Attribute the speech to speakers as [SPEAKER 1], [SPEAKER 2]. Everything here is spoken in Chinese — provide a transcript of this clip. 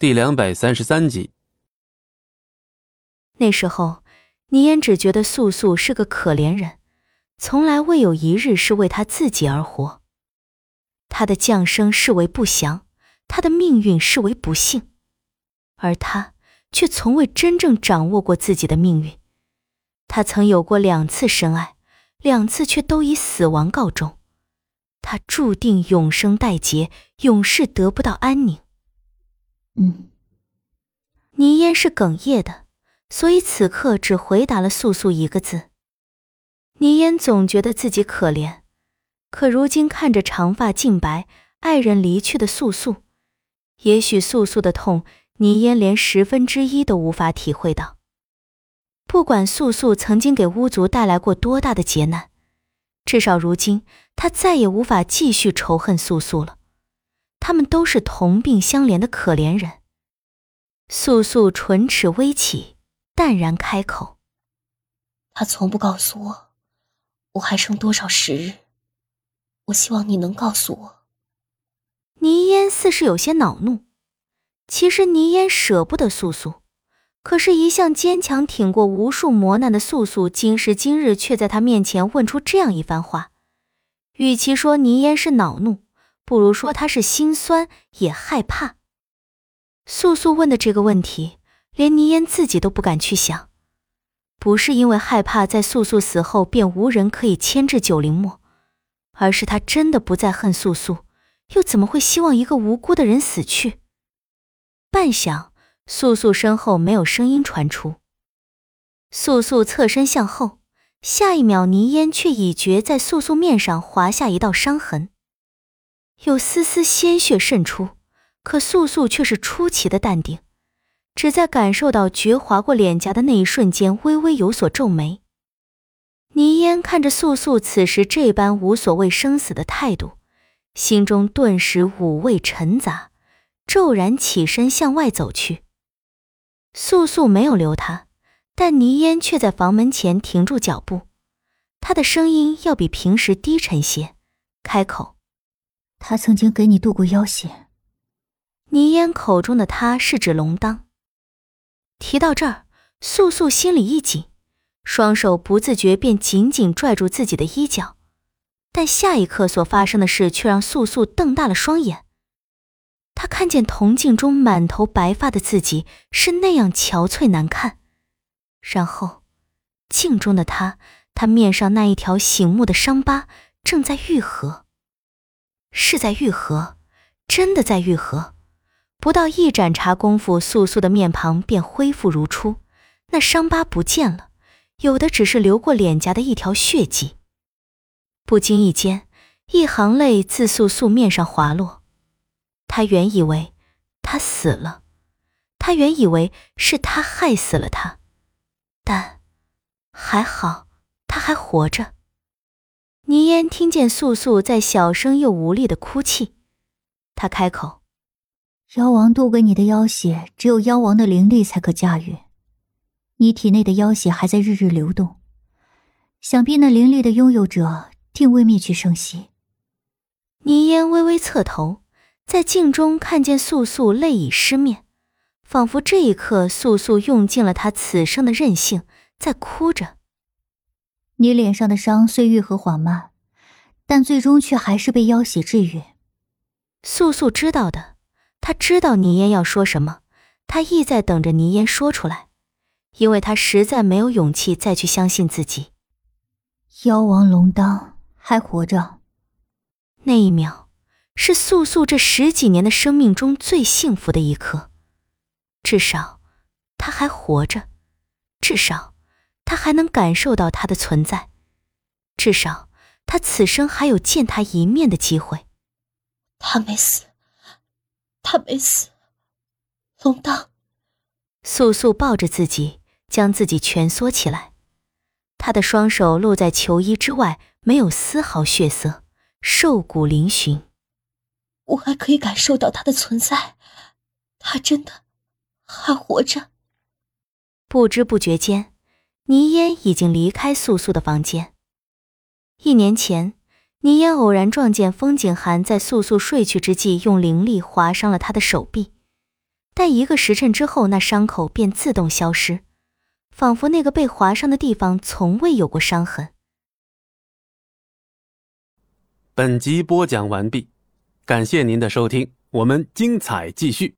[SPEAKER 1] 第两百三十三集。
[SPEAKER 2] 那时候，倪烟只觉得素素是个可怜人，从来未有一日是为他自己而活。他的降生视为不祥，他的命运视为不幸，而他却从未真正掌握过自己的命运。他曾有过两次深爱，两次却都以死亡告终。他注定永生待劫，永世得不到安宁。
[SPEAKER 3] 嗯，
[SPEAKER 2] 倪烟是哽咽的，所以此刻只回答了素素一个字。倪烟总觉得自己可怜，可如今看着长发尽白、爱人离去的素素，也许素素的痛，倪烟连十分之一都无法体会到。不管素素曾经给巫族带来过多大的劫难，至少如今他再也无法继续仇恨素素了。他们都是同病相怜的可怜人。素素唇齿微启，淡然开口：“
[SPEAKER 3] 他从不告诉我，我还剩多少时日。我希望你能告诉我。”
[SPEAKER 2] 倪烟似是有些恼怒。其实倪烟舍不得素素，可是，一向坚强挺过无数磨难的素素，今时今日却在他面前问出这样一番话。与其说倪烟是恼怒，不如说他是心酸也害怕。素素问的这个问题，连倪烟自己都不敢去想，不是因为害怕在素素死后便无人可以牵制九灵墨，而是他真的不再恨素素，又怎么会希望一个无辜的人死去？半晌，素素身后没有声音传出，素素侧身向后，下一秒，倪烟却已觉在素素面上划下一道伤痕。有丝丝鲜血渗出，可素素却是出奇的淡定，只在感受到觉划过脸颊的那一瞬间，微微有所皱眉。倪烟看着素素此时这般无所谓生死的态度，心中顿时五味陈杂，骤然起身向外走去。素素没有留他，但倪烟却在房门前停住脚步，他的声音要比平时低沉些，开口。
[SPEAKER 3] 他曾经给你渡过妖邪。
[SPEAKER 2] 倪烟口中的他是指龙当。提到这儿，素素心里一紧，双手不自觉便紧紧拽住自己的衣角，但下一刻所发生的事却让素素瞪大了双眼。她看见铜镜中满头白发的自己是那样憔悴难看，然后，镜中的他，他面上那一条醒目的伤疤正在愈合。是在愈合，真的在愈合。不到一盏茶功夫，素素的面庞便恢复如初，那伤疤不见了，有的只是流过脸颊的一条血迹。不经意间，一行泪自素素面上滑落。他原以为他死了，他原以为是他害死了他，但还好，他还活着。倪烟听见素素在小声又无力的哭泣，他开口：“
[SPEAKER 3] 妖王渡给你的妖血，只有妖王的灵力才可驾驭。你体内的妖血还在日日流动，想必那灵力的拥有者定未灭去生息。”
[SPEAKER 2] 倪烟微微侧头，在镜中看见素素泪已湿面，仿佛这一刻素素用尽了她此生的任性，在哭着。
[SPEAKER 3] 你脸上的伤虽愈合缓慢，但最终却还是被妖血治愈。
[SPEAKER 2] 素素知道的，她知道倪烟要说什么，她亦在等着倪烟说出来，因为她实在没有勇气再去相信自己。
[SPEAKER 3] 妖王龙当还活着，
[SPEAKER 2] 那一秒是素素这十几年的生命中最幸福的一刻，至少他还活着，至少。他还能感受到他的存在，至少他此生还有见他一面的机会。
[SPEAKER 3] 他没死，他没死，龙当。
[SPEAKER 2] 素素抱着自己，将自己蜷缩起来，他的双手露在球衣之外，没有丝毫血色，瘦骨嶙峋。
[SPEAKER 3] 我还可以感受到他的存在，他真的还活着。
[SPEAKER 2] 不知不觉间。倪烟已经离开素素的房间。一年前，倪烟偶然撞见风景寒在素素睡去之际，用灵力划伤了他的手臂。但一个时辰之后，那伤口便自动消失，仿佛那个被划伤的地方从未有过伤痕。
[SPEAKER 1] 本集播讲完毕，感谢您的收听，我们精彩继续。